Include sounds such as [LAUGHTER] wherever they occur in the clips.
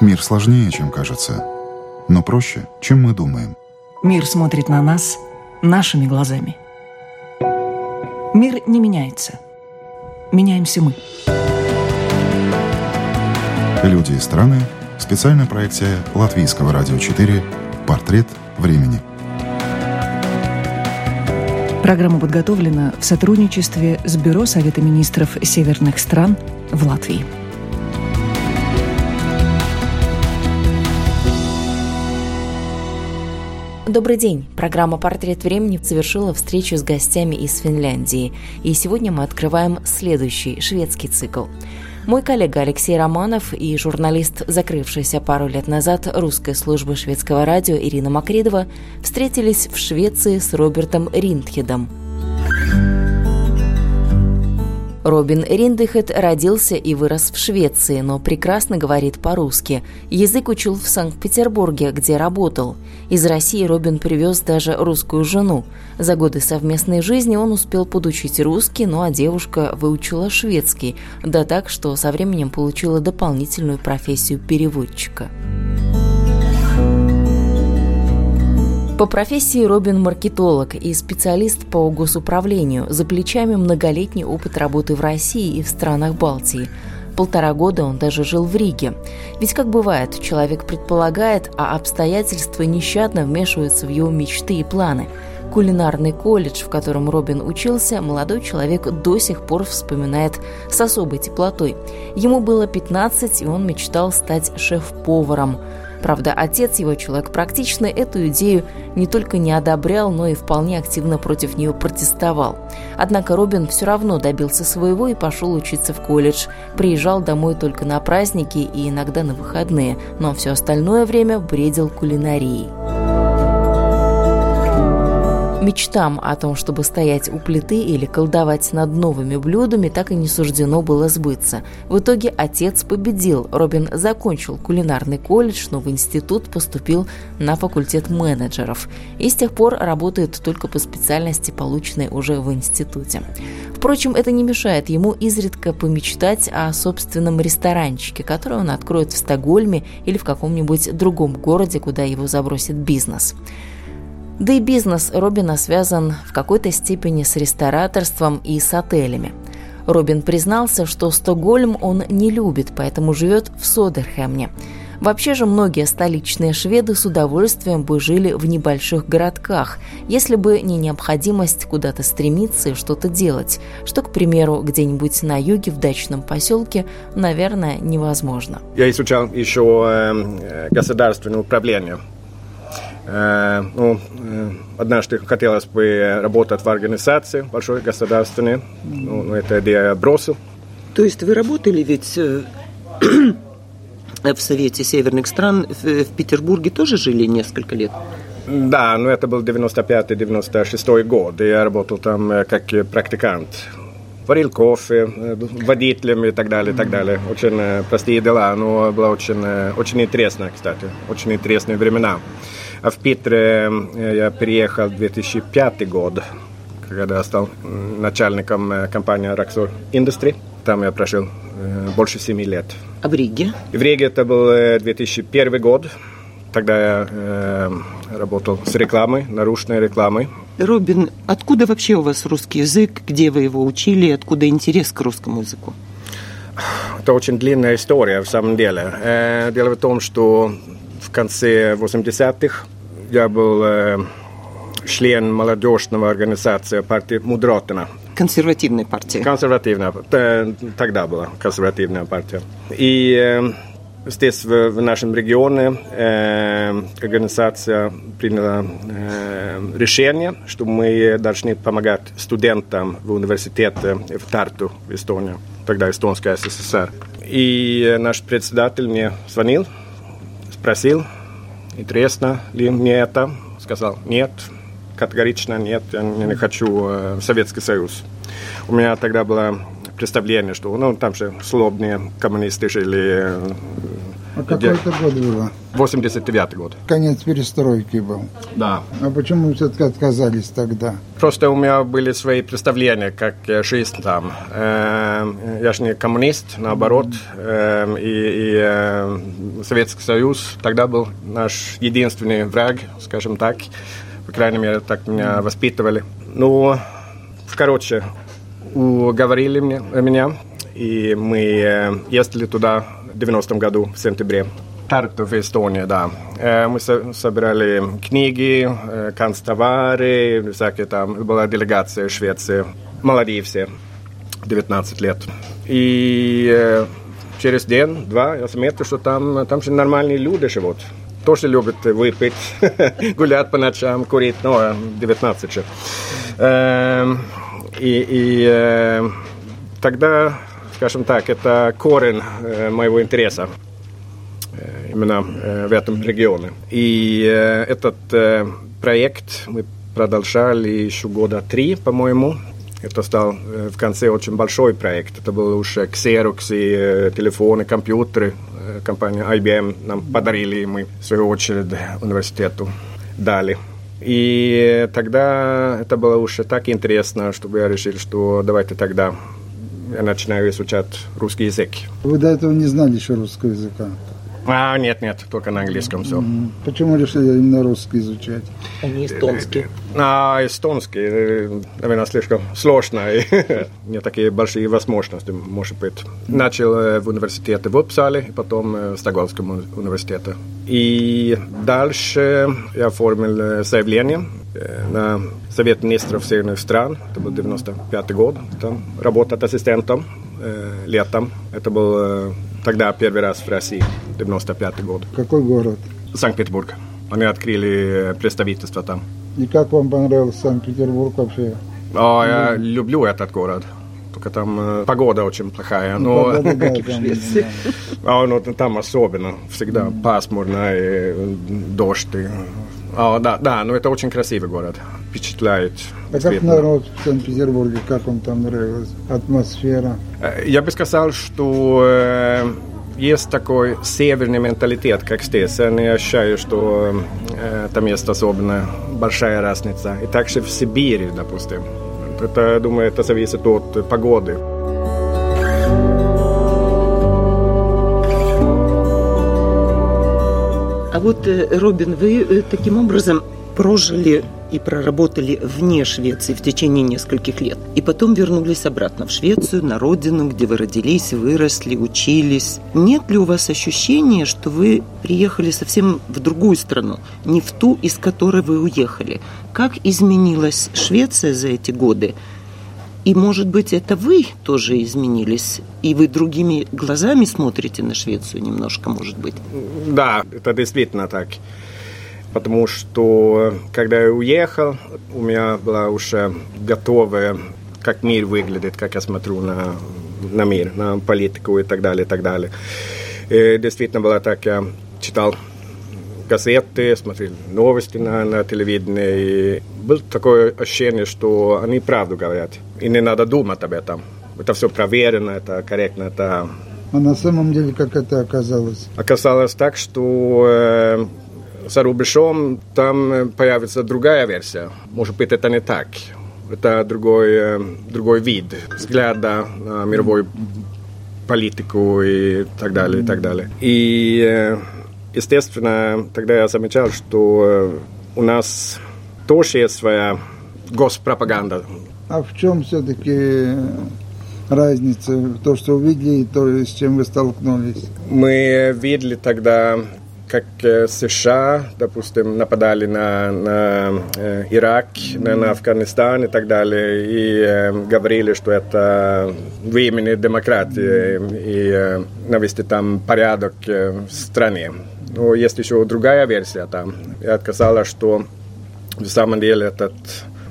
Мир сложнее, чем кажется, но проще, чем мы думаем. Мир смотрит на нас нашими глазами. Мир не меняется. Меняемся мы. Люди и страны. Специальная проекция Латвийского радио 4 «Портрет времени». Программа подготовлена в сотрудничестве с Бюро Совета министров северных стран в Латвии. Добрый день. Программа «Портрет времени» завершила встречу с гостями из Финляндии. И сегодня мы открываем следующий шведский цикл. Мой коллега Алексей Романов и журналист, закрывшаяся пару лет назад русской службы шведского радио Ирина Макридова встретились в Швеции с Робертом Риндхедом – Робин Риндехет родился и вырос в Швеции, но прекрасно говорит по-русски. Язык учил в Санкт-Петербурге, где работал. Из России Робин привез даже русскую жену. За годы совместной жизни он успел подучить русский, ну а девушка выучила шведский, да так, что со временем получила дополнительную профессию переводчика. По профессии Робин маркетолог и специалист по госуправлению, за плечами многолетний опыт работы в России и в странах Балтии. Полтора года он даже жил в Риге. Ведь как бывает, человек предполагает, а обстоятельства нещадно вмешиваются в его мечты и планы. Кулинарный колледж, в котором Робин учился, молодой человек до сих пор вспоминает с особой теплотой. Ему было 15, и он мечтал стать шеф-поваром – Правда, отец его, человек практичный, эту идею не только не одобрял, но и вполне активно против нее протестовал. Однако Робин все равно добился своего и пошел учиться в колледж. Приезжал домой только на праздники и иногда на выходные, но все остальное время бредил кулинарией. Мечтам о том, чтобы стоять у плиты или колдовать над новыми блюдами, так и не суждено было сбыться. В итоге отец победил. Робин закончил кулинарный колледж, но в институт поступил на факультет менеджеров. И с тех пор работает только по специальности, полученной уже в институте. Впрочем, это не мешает ему изредка помечтать о собственном ресторанчике, который он откроет в Стокгольме или в каком-нибудь другом городе, куда его забросит бизнес. Да и бизнес Робина связан в какой-то степени с рестораторством и с отелями. Робин признался, что Стокгольм он не любит, поэтому живет в Содерхемне. Вообще же многие столичные шведы с удовольствием бы жили в небольших городках, если бы не необходимость куда-то стремиться и что-то делать, что, к примеру, где-нибудь на юге в дачном поселке, наверное, невозможно. Я изучал еще э, государственное управление ну, э, однажды хотелось бы работать в организации большой государственной. Ну, ну это я бросил. То есть вы работали ведь э, в Совете Северных стран в, в Петербурге тоже жили несколько лет? Да, но это был 95-96 год. Я работал там как практикант. Варил кофе, водителем и так далее, и так далее. Очень простые дела, но было очень, очень интересно, кстати. Очень интересные времена. А в Питере э, я переехал в 2005 год, когда я стал начальником э, компании Raxor Industry. Там я прожил э, больше семи лет. А в Риге? В Риге это был 2001 год. Тогда я э, работал с рекламой, наружной рекламой. Робин, откуда вообще у вас русский язык? Где вы его учили? Откуда интерес к русскому языку? Это очень длинная история в самом деле. Дело в том, что в конце 80-х я был э, член молодежного организации партии Модeraterna. Консервативной партии. Консервативная. Тогда была консервативная партия. И э, здесь в, в нашем регионе э, организация приняла э, решение, что мы должны помогать студентам в университете в Тарту, в Эстонии, тогда Эстонская СССР. И наш председатель мне звонил спросил, интересно ли мне это. Сказал, нет, категорично нет, я не хочу э, Советский Союз. У меня тогда было представление, что ну, там же слобные коммунисты жили, А какой это год было? 89 год. Конец перестройки был. Да. А почему все-таки отказались тогда? Просто у меня были свои представления, как жизнь там. Эм, я же не коммунист, наоборот. Эм, и, и эм, Советский Союз тогда был наш единственный враг, скажем так. По крайней мере, так меня воспитывали. Ну, короче, уговорили меня, меня и мы э, ездили туда в 90 году, в сентябре. Tartu в Эстонии, да. Э, мы собирали книги, э, канцтовары, всякие там. Была делегация Швеции, Малдивсе, 19 лет. И через день-два я заметил, что там, там же нормальные люди живут. Тоже любят выпить, [LAUGHS] гулять по ночам, курить, ну, 19 же. И, и тогда скажем так, это корень э, моего интереса э, именно э, в этом регионе. И этот проект мы продолжали еще года три, по-моему. Это стал в конце очень большой проект. Это был уже Xerox и телефоны, компьютеры. Компания IBM нам подарили, и мы в свою очередь университету дали. И тогда это было уже так интересно, чтобы я решил, что давайте тогда я начинаю изучать русский язык. Вы до этого не знали еще русского языка? А, нет, нет, только на английском все. Почему решили именно русский изучать? А не эстонский? А, эстонский, э, наверное, слишком сложно. [LAUGHS] не такие большие возможности, может быть. Начал э, в университете в Uppsala, потом э, в Стокгольмском университете. И дальше я оформил заявление на Совет министров Северных стран. Это был 95 год. Там работал ассистентом летом. Это был тогда первый раз в России, 95 год. Какой город? Санкт-Петербург. Они открыли представительство там. И как вам понравился Санкт-Петербург вообще? Ja, jag люблю этот город. Только там э, погода очень плохая. Но... Погода, да, [LAUGHS] там, ja, но там особенно. Всегда пасмурно и дождь. И... Ja, да, да, но это очень красивый город. Впечатляет. А как народ в Санкт-Петербурге, как вам там нравилась атмосфера? Я бы сказал, что э, есть такой северный менталитет, как здесь. Sen я ощущаю, что э, там есть особенно большая разница. И также в Сибири, допустим. Это, думаю, это зависит от погоды. Вот, э, Робин, вы э, таким образом прожили и проработали вне Швеции в течение нескольких лет. И потом вернулись обратно в Швецию, на родину, где вы родились, выросли, учились. Нет ли у вас ощущения, что вы приехали совсем в другую страну, не в ту, из которой вы уехали? Как изменилась Швеция за эти годы? И, может быть, это вы тоже изменились, и вы другими глазами смотрите на Швецию немножко, может быть? Да, это действительно так потому что когда я уехал, у меня была уже готовая, как мир выглядит, как я смотрю на, на мир, на политику и так далее, и так далее. И действительно было так, я читал газеты, смотрел новости на, на телевидении. И было такое ощущение, что они правду говорят. И не надо думать об этом. Это все проверено, это корректно, это... А на самом деле как это оказалось? Оказалось так, что э, за рубежом там появится другая версия. Может быть, это не так. Это другой, э, другой вид взгляда на мировую политику и так далее, и так далее. И, э, естественно, тогда я замечал, что у нас тоже есть своя госпропаганда. А в чем все-таки разница, то, что увидели, и то, с чем вы столкнулись? Мы видели тогда как э, США, допустим, нападали на, на э, Ирак, на, на Афганистан и так далее, и э, говорили, что это в имени демократии и э, навести там порядок э, в стране. Но есть еще другая версия там. Я сказала, что в самом деле эта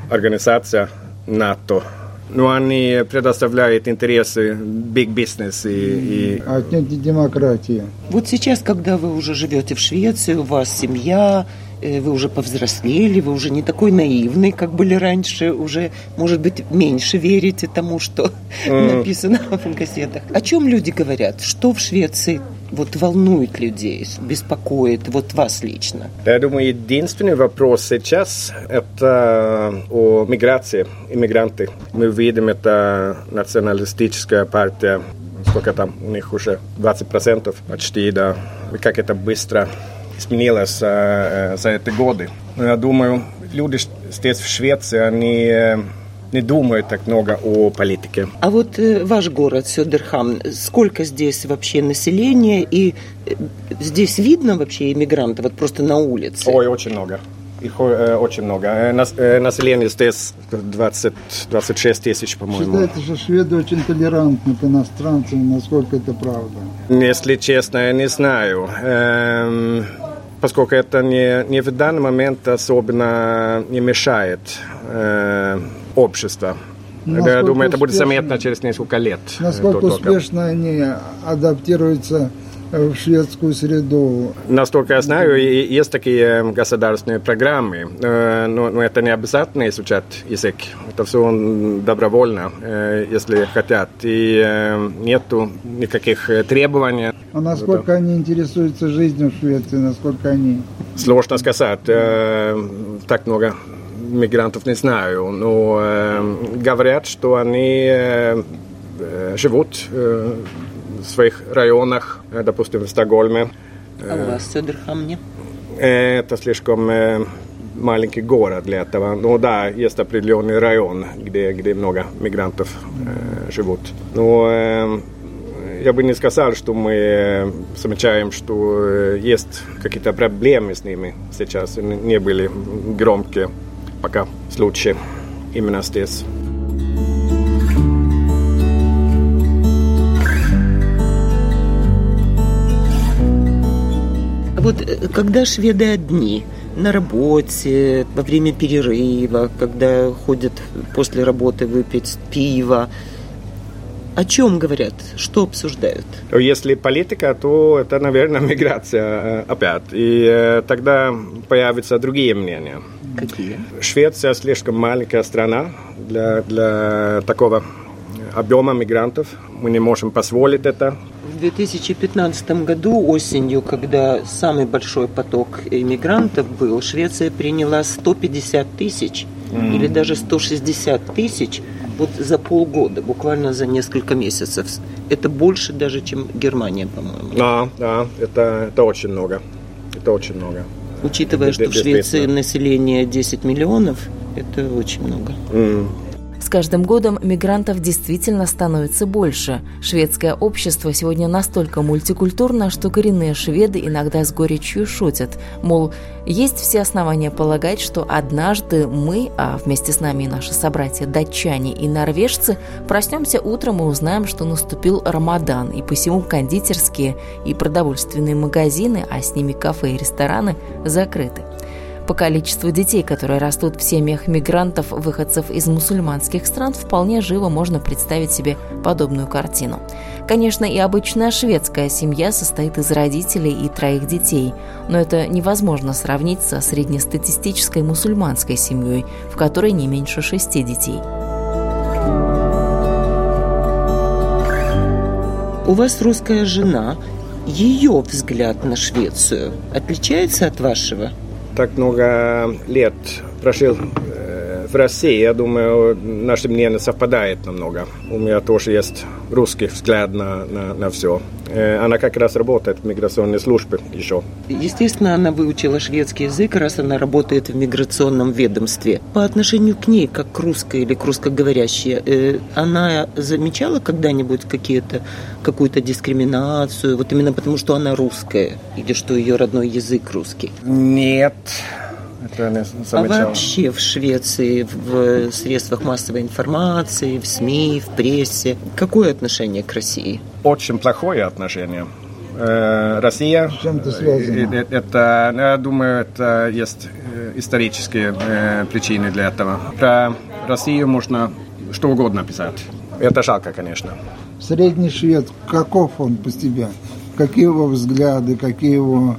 организация НАТО но они предоставляют интересы big business и... и... Отнюдь не демократия. Вот сейчас, когда вы уже живете в Швеции, у вас семья, вы уже повзрослели, вы уже не такой наивный, как были раньше, уже, может быть, меньше верите тому, что [LAUGHS] mm. написано в газетах. О чем люди говорят? Что в Швеции вот волнует людей, беспокоит, вот вас лично? Я думаю, единственный вопрос сейчас – это о миграции, иммигранты. Мы видим, это националистическая партия сколько там у них уже 20% почти, да, как это быстро изменилось э, за эти годы. Но я думаю, люди здесь в Швеции, они э, не думают так много о политике. А вот э, ваш город Сёдерхам, сколько здесь вообще населения и э, здесь видно вообще иммигрантов, вот просто на улице? Ой, очень много. Их э, очень много. Э, нас, э, население здесь 20, 26 тысяч, по-моему. Считается, что шведы очень толерантны к иностранцам, насколько это правда? Если честно, я не знаю. Эм, поскольку это не, не в данный момент особенно не мешает э, обществу. Насколько я думаю, это будет заметно через несколько лет. Насколько успешно они адаптируются в шведскую среду. Насколько я знаю, есть такие государственные программы, э, но, это не обязательно изучать язык. Это все добровольно, э, если хотят. И э, нету никаких требований. А насколько они интересуются жизнью в Швеции, насколько они? Сложно сказать. Так много мигрантов не знаю, но говорят, что они живут в своих районах, э, допустим, в Стокгольме. А у вас в Söderhamn? Это слишком э, маленький город для этого. Но да, есть определенный район, где, где много мигрантов э, живут. Но э, я бы не сказал, что мы замечаем, что есть какие-то проблемы с ними сейчас. Не были громкие пока случаи именно здесь. Вот э, когда шведы одни, на работе, во время перерыва, когда ходят после работы выпить пиво, о чем говорят? Что обсуждают? Если политика, то это, наверное, [LAUGHS] миграция э, опять. И э, тогда появятся другие мнения. Какие? Швеция слишком маленькая страна для, для такого объема мигрантов. Мы не можем позволить это. В 2015 году осенью, когда самый большой поток иммигрантов был, Швеция приняла 150 тысяч mm. или даже 160 тысяч вот за полгода, буквально за несколько месяцев. Это больше даже, чем Германия, по-моему. Да, да, это, это очень много. Это очень много. Учитывая, что в Швеции население 10 миллионов, это очень много. Mm. С каждым годом мигрантов действительно становится больше. Шведское общество сегодня настолько мультикультурно, что коренные шведы иногда с горечью шутят. Мол, есть все основания полагать, что однажды мы, а вместе с нами и наши собратья датчане и норвежцы, проснемся утром и узнаем, что наступил Рамадан, и посему кондитерские и продовольственные магазины, а с ними кафе и рестораны, закрыты. По количеству детей, которые растут в семьях мигрантов, выходцев из мусульманских стран, вполне живо можно представить себе подобную картину. Конечно, и обычная шведская семья состоит из родителей и троих детей, но это невозможно сравнить со среднестатистической мусульманской семьей, в которой не меньше шести детей. У вас русская жена. Ее взгляд на Швецию отличается от вашего? Так много лет прожил в России, я думаю, наше мнение совпадает намного. У меня тоже есть русский взгляд на, на, на все. Э, она как раз работает в миграционной службе еще. Естественно, она выучила шведский язык, раз она работает в миграционном ведомстве. По отношению к ней, как к русской или к русскоговорящей, э, она замечала когда-нибудь какие-то, какую-то дискриминацию, вот именно потому, что она русская, или что ее родной язык русский? Нет. Это не а вообще в Швеции, в средствах массовой информации, в СМИ, в прессе, какое отношение к России? Очень плохое отношение. Э, Россия, С чем это связано? Э, это, я думаю, это есть э, исторические причины для этого. Про Россию можно что угодно писать. Это жалко, конечно. Средний швед, каков он по себе? Какие его взгляды, какие его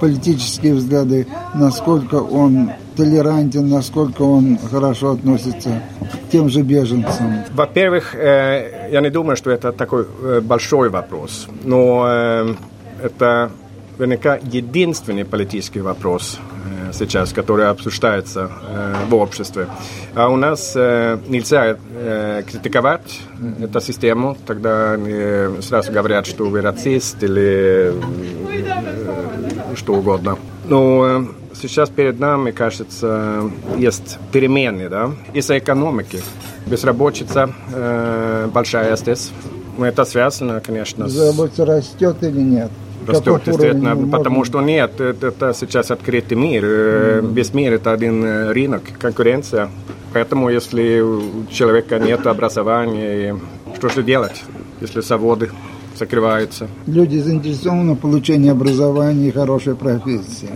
политические взгляды, насколько он толерантен, насколько он хорошо относится к тем же беженцам? Во-первых, э, я не думаю, что это такой э, большой вопрос, но э, это наверняка единственный политический вопрос сейчас, который обсуждается в обществе. А у нас нельзя критиковать эту систему, тогда сразу говорят, что вы расист или что угодно. Но сейчас перед нами, кажется, есть перемены да? из-за экономики. Безработица э, большая здесь. Но это связано, конечно, Безработица с... растет или нет? Растет, естественно, потому что нет, это, это сейчас открытый мир. Mm. Весь мир это один э, рынок, конкуренция. Поэтому, если у человека нет образования, что же делать, если заводы закрываются? Люди заинтересованы в получении образования и хорошей профессии.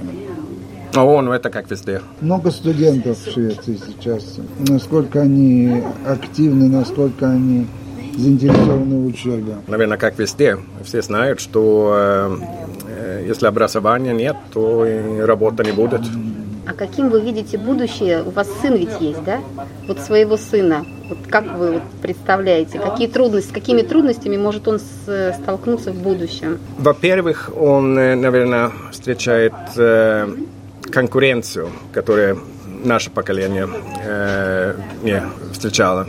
О, ну это как везде. Много студентов в Швеции сейчас. Насколько они активны, насколько они заинтересованы в учебе. Наверное, как везде. Все знают, что э, если образования нет, то и работы не будет. А каким вы видите будущее? У вас сын ведь есть, да? Вот своего сына. Вот как вы представляете? Какие трудности, с какими трудностями может он с, столкнуться в будущем? Во-первых, он, э, наверное, встречает э, конкуренцию, которую наше поколение э, не встречало.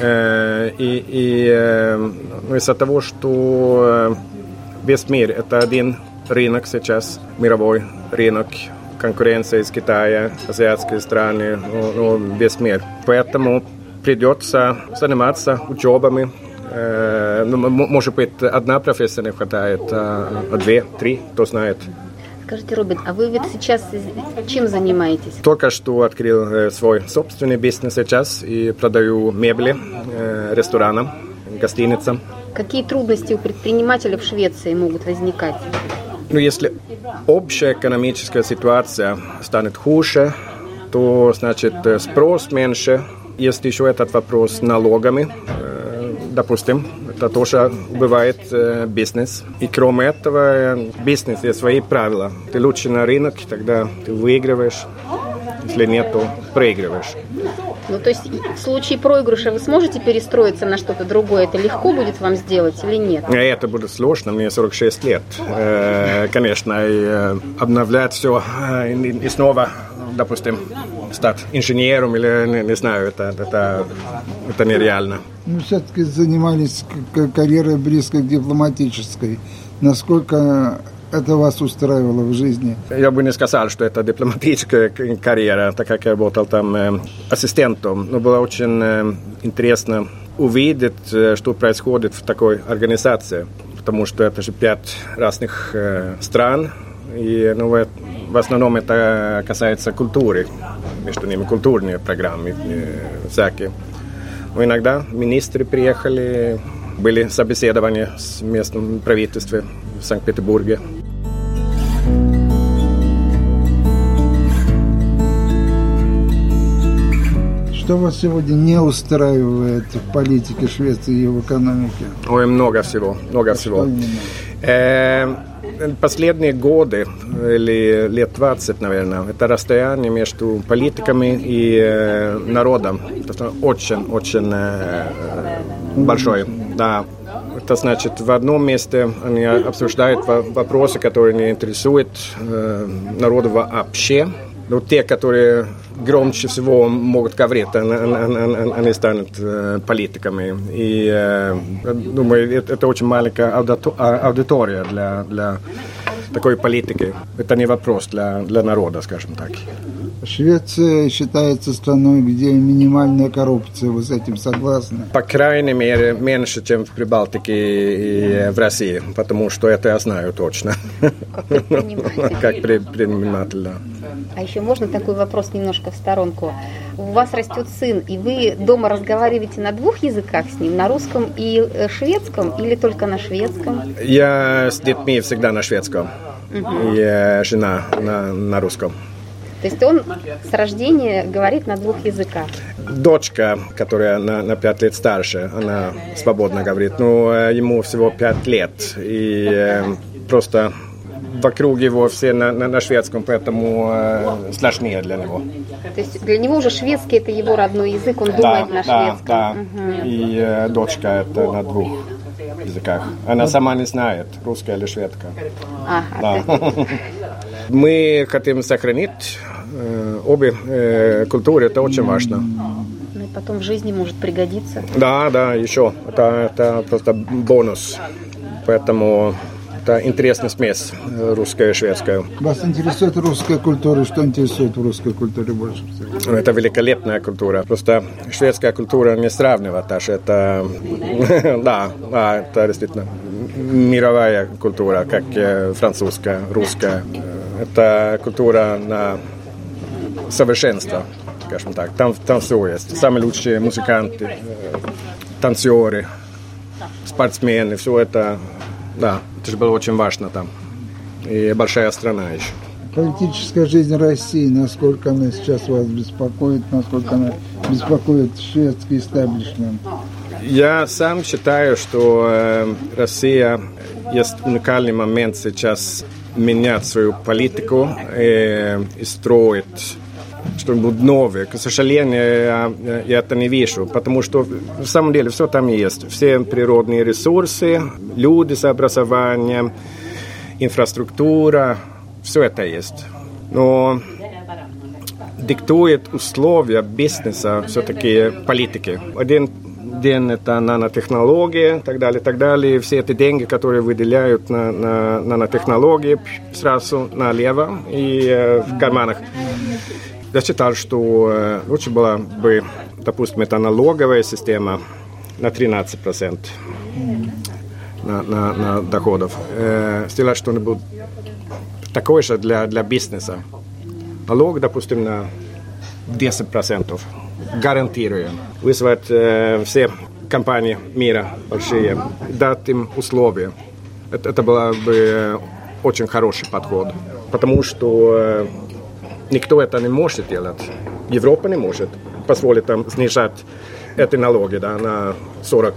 Э, и и э, ну, из-за того, что э, весь мир это один рынок сейчас, мировой рынок, конкуренция из Китая, азиатские страны, ну, ну, весь мир. Поэтому придется заниматься учебами. Э, ну, может быть, одна профессия не хватает, а, а две, три, кто знает. Скажите, Робин, а вы ведь сейчас чем занимаетесь? Только что открыл э, свой собственный бизнес сейчас и продаю мебели э, ресторанам, гостиницам. Какие трудности у предпринимателя в Швеции могут возникать? Ну, если общая экономическая ситуация станет хуже, то, значит, спрос меньше. Есть еще этот вопрос с налогами, допустим, это тоже бывает э, бизнес. И кроме этого, э, бизнес есть свои правила. Ты лучше на рынок, тогда ты выигрываешь. Если нет, то проигрываешь. Ну, то есть в случае проигрыша вы сможете перестроиться на что-то другое? Это легко будет вам сделать или нет? Э, это будет сложно, мне 46 лет. Э, конечно, и э, обновлять все э, и снова, допустим, стать инженером или, не, не знаю, это, это, это нереально. Ну, все-таки занимались карьерой близко к дипломатической. Насколько это вас устраивало в жизни? Я бы не сказал, что это дипломатическая карьера, так как я работал там э, ассистентом. Но было очень э, интересно увидеть, э, что происходит в такой организации. Потому что это же пять разных э, стран. И ну, в основном это касается культуры. Между ними культурные программы э, всякие. Но иногда министры приехали, были собеседования с местным правительством в Санкт-Петербурге. Что вас сегодня не устраивает в политике Швеции и в экономике? Ой, много всего, много всего. Э, последние годы, или лет 20, наверное, это расстояние между политиками и э, народом. Это очень-очень э, большое. Да. Это значит, в одном месте они обсуждают вопросы, которые не интересуют э, народа вообще. Но те, которые громче всего могут говорить, они станут э, политиками. И э, думаю, это очень маленькая аудитория для, для такой политики. Это не вопрос для, для народа, скажем так. Швеция считается страной, где минимальная коррупция. Вы с этим согласны? По крайней мере, меньше, чем в Прибалтике и в России. Потому что это я знаю точно. Как предприниматель. Как предприниматель, да. А еще можно такой вопрос немножко в сторонку? У вас растет сын, и вы дома разговариваете на двух языках с ним, на русском и э, шведском, или только на шведском? Я с детьми всегда на шведском, угу. и жена на, на русском. То есть он с рождения говорит на двух языках. Дочка, которая на, на 5 лет старше, она свободно говорит. Ну, ему всего пять лет. И э, просто вокруг его все на, на, на шведском, поэтому э, сложнее для него. То есть для него уже шведский это его родной язык, он думает да, на да, шведском. да. Мгм. И э, дочка это на двух языках. Она сама не знает, русская или шведка. Ага, Да. [LAUGHS] Мы хотим сохранить обе э, культуры, это очень важно. Ну и потом в жизни может пригодиться. Да, да, еще. Это, это просто бонус. Поэтому это интересная смесь э, русская и шведская. Вас интересует русская культура? Что интересует в русской культуре больше всего? Это великолепная культура. Просто шведская культура не сравнивать даже. Это, [LAUGHS] да, да, это действительно мировая культура, как э, французская, русская. Э, Это культура на совершенство, скажем так. Все есть. Самые лучшие музыканты, танцоры, спортсмены, все это, да, это же было очень важно там. И большая страна еще. Политическая жизнь России, насколько она сейчас вас беспокоит, насколько она беспокоит шведский истеблишмент? Я сам считаю, что э, Россия есть уникальный момент сейчас менять свою политику э, и строить что-нибудь новое. К сожалению, я, я это не вижу, потому что в самом деле все там есть. Все природные ресурсы, люди с образованием, инфраструктура, все это есть. Но диктует условия бизнеса все-таки политики. Один день это нанотехнологии и так далее, так далее. Все эти деньги, которые выделяют на, на нанотехнологии, сразу налево и э, в карманах. Я считал, что э, лучше была бы, допустим, это налоговая система на 13 процентов на, на, на доходов. Э, сделать что-нибудь такое же для, для бизнеса. Налог, допустим, на 10 процентов. Гарантирую. Вызвать э, все компании мира большие, дать им условия. Это, это было бы очень хороший подход. Потому что никто это не может делать. Европа не может позволить там снижать эти налоги да, на 40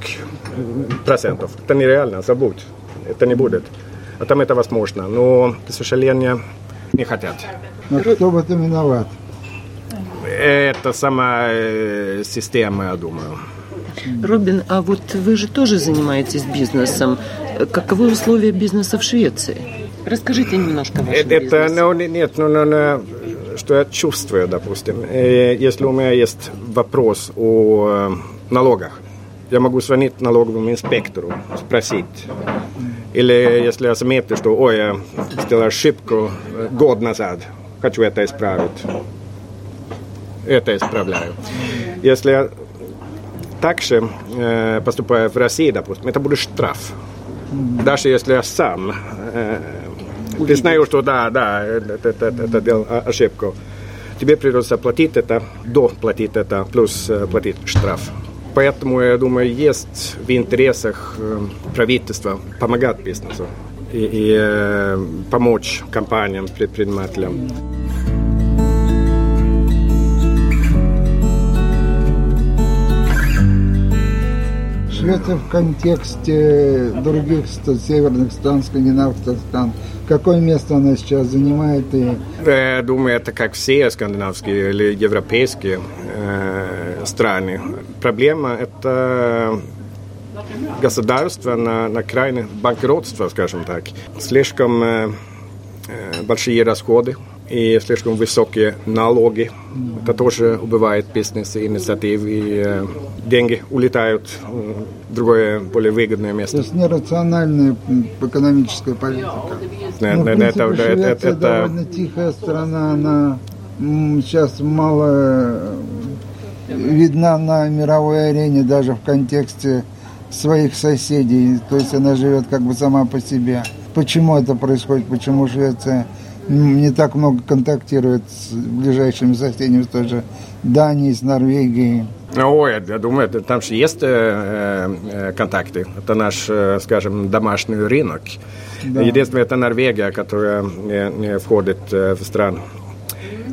процентов. Это нереально, забудь. Это не будет. А там это возможно. Но, к сожалению, не хотят. Но кто в этом виноват? Это сама э, система, я думаю. Робин, а вот вы же тоже занимаетесь бизнесом. Каковы условия бизнеса в Швеции? Расскажите немножко о вашем Это, это бизнесе. ну, не- нет, ну, ну, ну, что я чувствую, допустим. Если у меня есть вопрос о э, налогах, я могу звонить налоговому инспектору, спросить. Или если я заметил, что ой, я сделал ошибку э, год назад, хочу это исправить. Это исправляю. Если я так же э, поступаю в России, допустим, это будет штраф. Даже если я сам признаю, что да, да, это, это, это, делал ошибку, тебе придется платить это, доплатить это, плюс э, платить штраф. Поэтому, я думаю, есть в интересах э, правительства помогать бизнесу и, и э, помочь компаниям, предпринимателям. Швеция в контексте других северных стран, скандинавских стран, какое место она сейчас занимает и Я думаю, это как все скандинавские или европейские э, страны. Проблема – это государство на, на крайне банкротство, скажем так. Слишком э, э, большие расходы и слишком высокие налоги. Это тоже убивает бизнес и инициатив, и э, деньги улетают в другое, более выгодное то место. есть нерациональная экономическая политика. Э, Ну, э, принципе, это- это- Швеция это- довольно тихая страна, она сейчас мало э, видна на мировой арене даже в контексте своих соседей. То есть она живет как бы сама по себе. Почему это происходит? Почему Швеция не так много контактирует с ближайшими соседями, с той же Данией, с Норвегией? Ой, я- думаю, это- там же есть э, э, контакты. Это наш, э, скажем, домашний рынок. Да. Единственное, это Норвегия, которая не, не входит э, в стран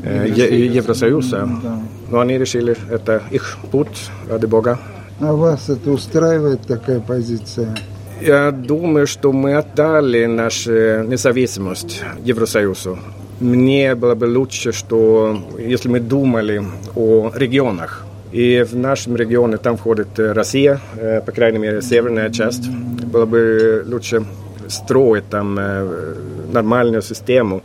э, Е- Евросоюза. Да. Но они решили, это их путь, ради бога. А вас это устраивает такая позиция? Я думаю, что мы отдали нашу независимость Евросоюзу. Мне было бы лучше, что если мы думали о регионах, и в нашем регионе там входит Россия, по крайней мере, северная часть. Было бы лучше строить там нормальную систему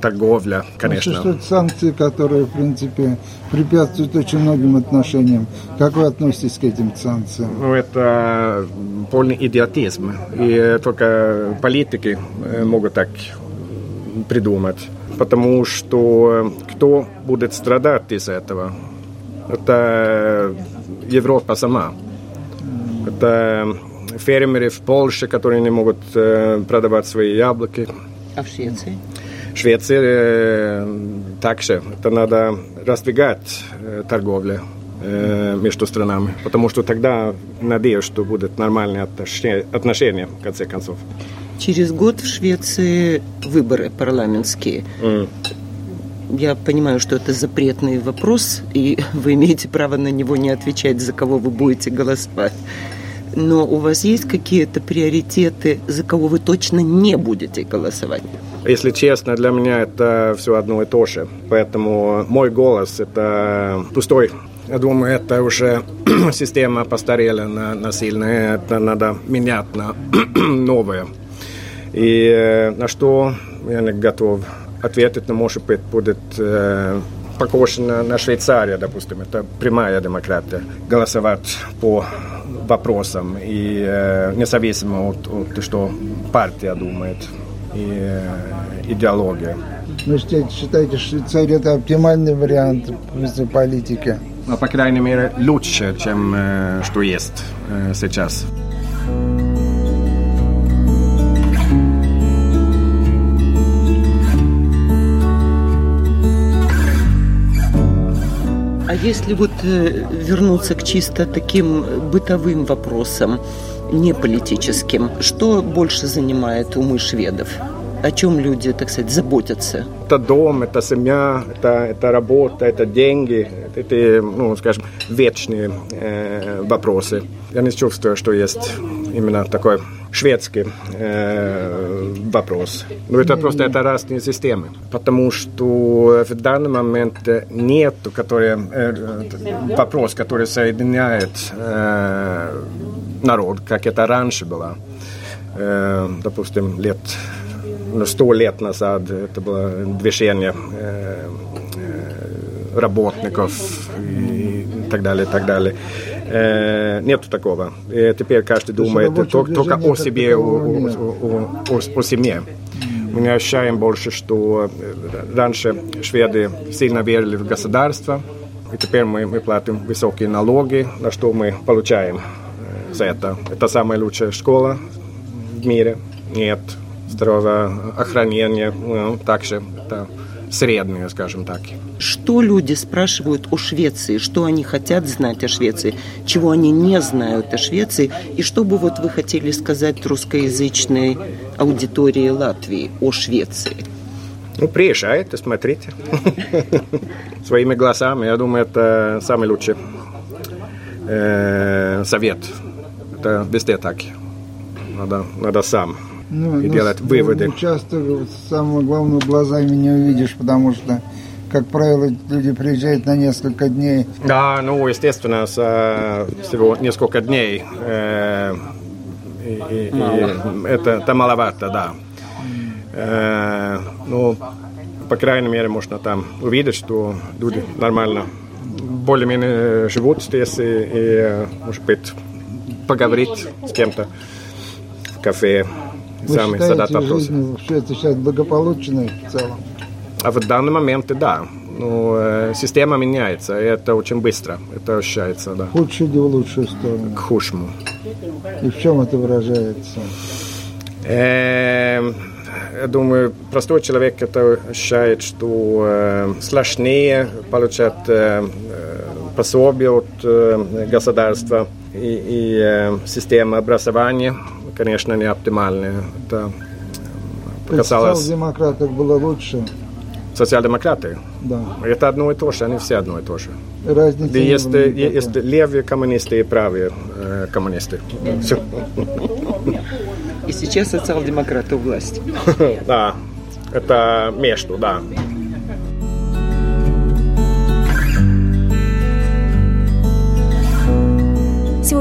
торговля, конечно. Существуют санкции, которые, в принципе, препятствуют очень многим отношениям. Как вы относитесь к этим санкциям? Ну, это полный идиотизм. И только политики э, могут так придумать. Потому что кто будет страдать из этого? Это Европа сама. Это фермеры в Польше, которые не могут э, продавать свои яблоки. А в Швеции? Швеции э, также. Это надо раздвигать э, торговлю э, между странами, потому что тогда надеюсь, что будут нормальные отношения, в конце концов. Через год в Швеции выборы парламентские. Mm. Я понимаю, что это запретный вопрос, и [LAUGHS] вы имеете право на него не отвечать, за кого вы будете голосовать. Но у вас есть какие-то приоритеты, за кого вы точно не будете голосовать? Если честно, для меня это все одно и то же. Поэтому мой голос – это пустой. Я думаю, это уже [CLEARS THROAT] система постарела на, на сильно. Это надо менять на [CLEARS THROAT] новое. И э, на что я не готов ответить, но может быть будет похож на, на Швейцарию, допустим. Это прямая демократия. Голосовать по вопросам и э, независимо от, от что партия думает и э, идеология. Вы считаете, что Швейцария это оптимальный вариант в политики? Ну, по крайней мере, лучше, чем э, что есть э, сейчас. Если вот э, вернуться к чисто таким бытовым вопросам, не политическим, что больше занимает умы шведов? О чем люди, так сказать, заботятся? Это дом, это семья, это, это работа, это деньги. Это, ну, скажем, вечные э, вопросы. Я не чувствую, что есть именно такой шведский э, вопрос. Но это просто это разные системы. Потому что в данный момент нет который, э, вопрос, который соединяет э, народ, как это раньше было. Э, допустим, лет ну, сто лет назад это было движение э, э, работников и так далее, и так далее. Э, нету такого. И теперь каждый думает только, только о себе, о, семье. Мы ощущаем больше, что раньше шведы сильно верили в государство, и теперь мы, мы платим высокие налоги, на что мы получаем за это. Это самая лучшая школа в мире. Нет здравоохранения, ну, также это среднее, скажем так. Что люди спрашивают о Швеции? Что они хотят знать о Швеции? Чего они не знают о Швеции? И что бы вот вы хотели сказать русскоязычной аудитории Латвии о Швеции? Ну, приезжайте, смотрите. [LAUGHS] Своими глазами. Я думаю, это самый лучший э, совет. Это везде так. Надо, надо сам ну, и ну, делать выводы. Ну, часто самое главное глазами не увидишь, потому что как правило, люди приезжают на несколько дней. Да, ну, естественно, с, всего несколько дней. Э, и, и, и это, это маловато, да. Э, ну, по крайней мере, можно там увидеть, что люди нормально более-менее живут здесь и, и, может быть, поговорить с кем-то в кафе. Вы вопросы. жизнь Швеции сейчас благополучной в целом? А в данный момент, да. Ну, э, система меняется, и это очень быстро. Это ощущается, да. Худшее или в лучшую сторону? К худшему. И в чем это выражается? Э, я думаю, простой человек это ощущает, что э, сложнее получать э, пособие от э, государства и, и э, система образования конечно, не оптимальные. Это касалось... Социал-демократов было лучше. Социал-демократы? Да. Это одно и то же, они все одно и то же. Разница есть, есть левые коммунисты и правые э, коммунисты. Все. И сейчас социал-демократы у власти. [LAUGHS] Да, это между, да.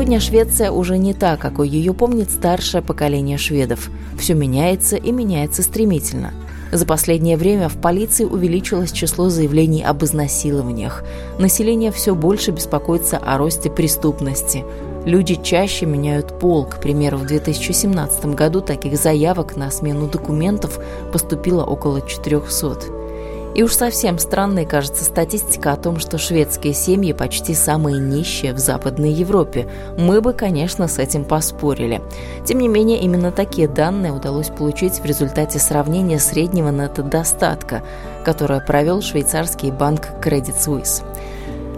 Сегодня Швеция уже не та, какой ее помнит старшее поколение шведов. Все меняется и меняется стремительно. За последнее время в полиции увеличилось число заявлений об изнасилованиях. Население все больше беспокоится о росте преступности. Люди чаще меняют пол. К примеру, в 2017 году таких заявок на смену документов поступило около 400. И уж совсем странной кажется статистика о том, что шведские семьи почти самые нищие в Западной Европе. Мы бы, конечно, с этим поспорили. Тем не менее, именно такие данные удалось получить в результате сравнения среднего достатка, которое провел швейцарский банк Credit Suisse.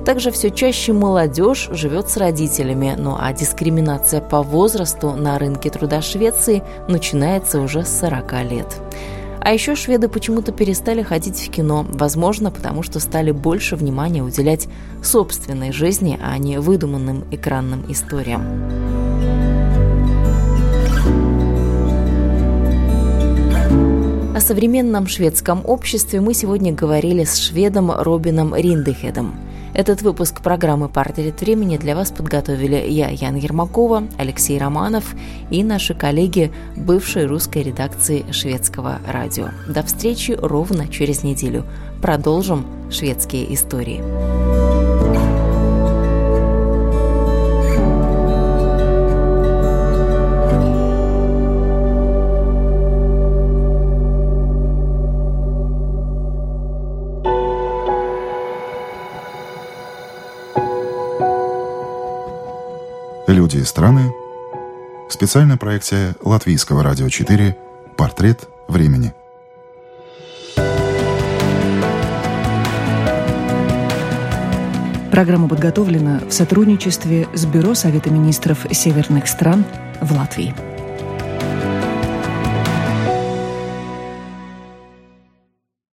Также все чаще молодежь живет с родителями, ну а дискриминация по возрасту на рынке труда Швеции начинается уже с 40 лет. А еще шведы почему-то перестали ходить в кино, возможно, потому что стали больше внимания уделять собственной жизни, а не выдуманным экранным историям. О современном шведском обществе мы сегодня говорили с шведом Робином Риндехедом – этот выпуск программы «Портрет времени» для вас подготовили я, Ян Ермакова, Алексей Романов и наши коллеги бывшей русской редакции шведского радио. До встречи ровно через неделю. Продолжим шведские истории. «Люди и страны» специальная проекция Латвийского радио 4 «Портрет времени». Программа подготовлена в сотрудничестве с Бюро Совета министров северных стран в Латвии.